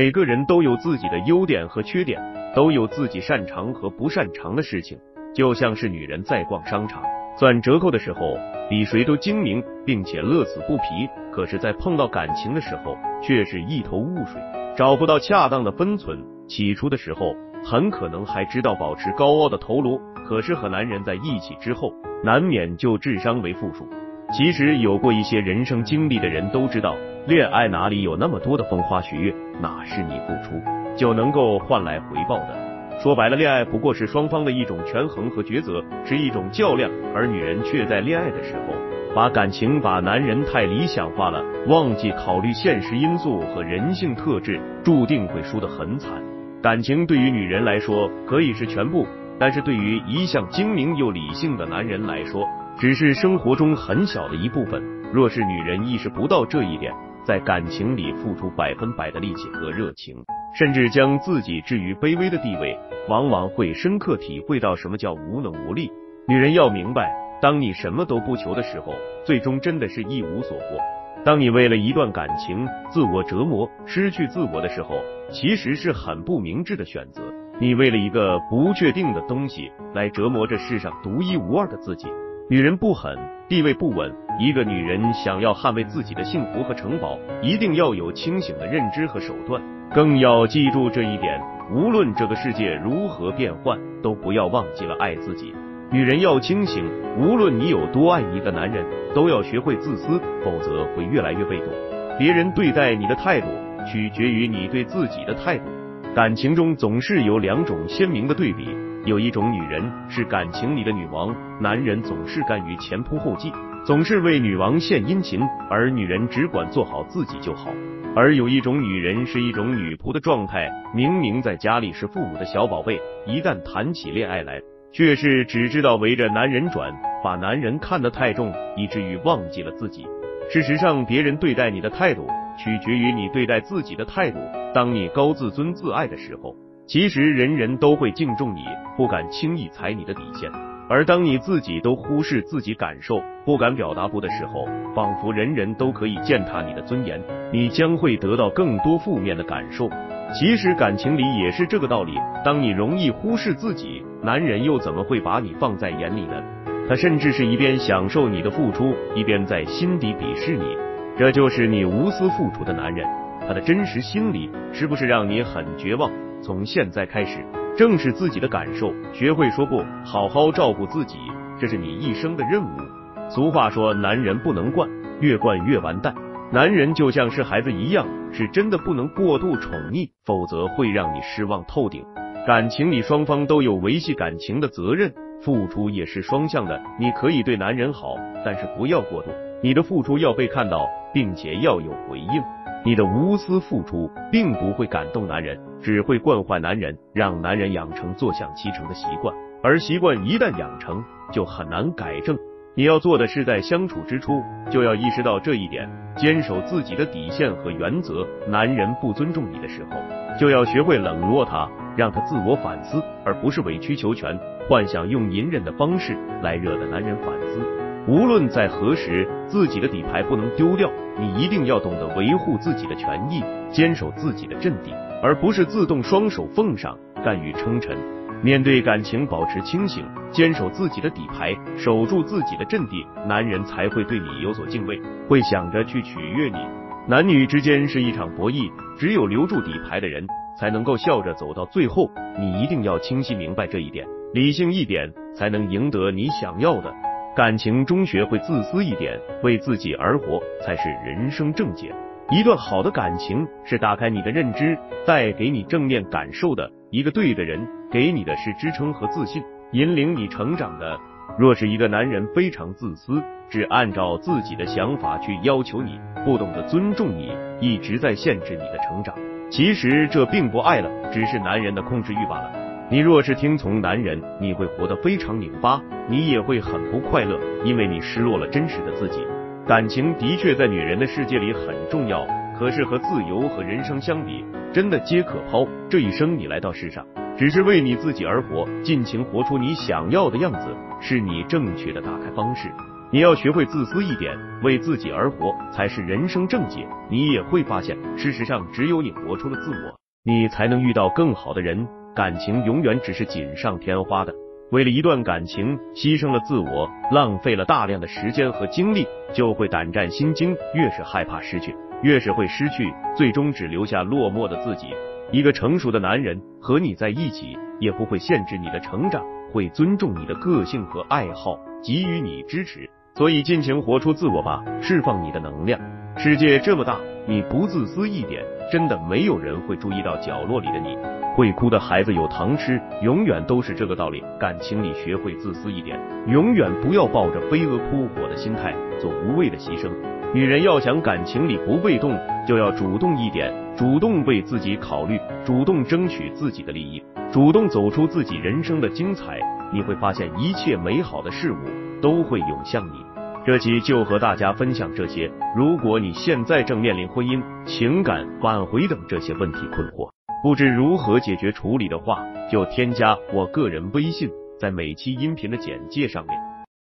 每个人都有自己的优点和缺点，都有自己擅长和不擅长的事情。就像是女人在逛商场，算折扣的时候比谁都精明，并且乐此不疲。可是，在碰到感情的时候，却是一头雾水，找不到恰当的分寸。起初的时候，很可能还知道保持高傲的头颅，可是和男人在一起之后，难免就智商为负数。其实，有过一些人生经历的人都知道，恋爱哪里有那么多的风花雪月，哪是你付出就能够换来回报的。说白了，恋爱不过是双方的一种权衡和抉择，是一种较量，而女人却在恋爱的时候，把感情、把男人太理想化了，忘记考虑现实因素和人性特质，注定会输得很惨。感情对于女人来说可以是全部，但是对于一向精明又理性的男人来说，只是生活中很小的一部分。若是女人意识不到这一点，在感情里付出百分百的力气和热情。甚至将自己置于卑微的地位，往往会深刻体会到什么叫无能无力。女人要明白，当你什么都不求的时候，最终真的是一无所获。当你为了一段感情自我折磨、失去自我的时候，其实是很不明智的选择。你为了一个不确定的东西来折磨这世上独一无二的自己。女人不狠，地位不稳。一个女人想要捍卫自己的幸福和城堡，一定要有清醒的认知和手段。更要记住这一点，无论这个世界如何变幻，都不要忘记了爱自己。女人要清醒，无论你有多爱一个男人，都要学会自私，否则会越来越被动。别人对待你的态度，取决于你对自己的态度。感情中总是有两种鲜明的对比，有一种女人是感情里的女王，男人总是甘于前仆后继，总是为女王献殷勤，而女人只管做好自己就好。而有一种女人是一种女仆的状态，明明在家里是父母的小宝贝，一旦谈起恋爱来，却是只知道围着男人转，把男人看得太重，以至于忘记了自己。事实上，别人对待你的态度，取决于你对待自己的态度。当你高自尊自爱的时候，其实人人都会敬重你，不敢轻易踩你的底线。而当你自己都忽视自己感受，不敢表达不的时候，仿佛人人都可以践踏你的尊严，你将会得到更多负面的感受。其实感情里也是这个道理，当你容易忽视自己，男人又怎么会把你放在眼里呢？他甚至是一边享受你的付出，一边在心底鄙视你。这就是你无私付出的男人，他的真实心理是不是让你很绝望？从现在开始。正视自己的感受，学会说不，好好照顾自己，这是你一生的任务。俗话说，男人不能惯，越惯越完蛋。男人就像是孩子一样，是真的不能过度宠溺，否则会让你失望透顶。感情里双方都有维系感情的责任，付出也是双向的。你可以对男人好，但是不要过度，你的付出要被看到，并且要有回应。你的无私付出并不会感动男人，只会惯坏男人，让男人养成坐享其成的习惯。而习惯一旦养成，就很难改正。你要做的是在相处之初就要意识到这一点，坚守自己的底线和原则。男人不尊重你的时候，就要学会冷落他，让他自我反思，而不是委曲求全，幻想用隐忍的方式来惹得男人反思。无论在何时，自己的底牌不能丢掉。你一定要懂得维护自己的权益，坚守自己的阵地，而不是自动双手奉上，甘于称臣。面对感情，保持清醒，坚守自己的底牌，守住自己的阵地，男人才会对你有所敬畏，会想着去取悦你。男女之间是一场博弈，只有留住底牌的人，才能够笑着走到最后。你一定要清晰明白这一点，理性一点，才能赢得你想要的。感情中学会自私一点，为自己而活才是人生正解。一段好的感情是打开你的认知，带给你正面感受的。一个对的人给你的是支撑和自信，引领你成长的。若是一个男人非常自私，只按照自己的想法去要求你，不懂得尊重你，一直在限制你的成长，其实这并不爱了，只是男人的控制欲罢了。你若是听从男人，你会活得非常拧巴，你也会很不快乐，因为你失落了真实的自己。感情的确在女人的世界里很重要，可是和自由和人生相比，真的皆可抛。这一生你来到世上，只是为你自己而活，尽情活出你想要的样子，是你正确的打开方式。你要学会自私一点，为自己而活才是人生正解。你也会发现，事实上只有你活出了自我，你才能遇到更好的人。感情永远只是锦上添花的。为了一段感情牺牲了自我，浪费了大量的时间和精力，就会胆战心惊。越是害怕失去，越是会失去，最终只留下落寞的自己。一个成熟的男人和你在一起，也不会限制你的成长，会尊重你的个性和爱好，给予你支持。所以尽情活出自我吧，释放你的能量。世界这么大，你不自私一点，真的没有人会注意到角落里的你。会哭的孩子有糖吃，永远都是这个道理。感情里学会自私一点，永远不要抱着飞蛾扑火的心态做无谓的牺牲。女人要想感情里不被动，就要主动一点，主动为自己考虑，主动争取自己的利益，主动走出自己人生的精彩。你会发现一切美好的事物都会涌向你。这期就和大家分享这些。如果你现在正面临婚姻、情感挽回等这些问题困惑，不知如何解决处理的话，就添加我个人微信，在每期音频的简介上面。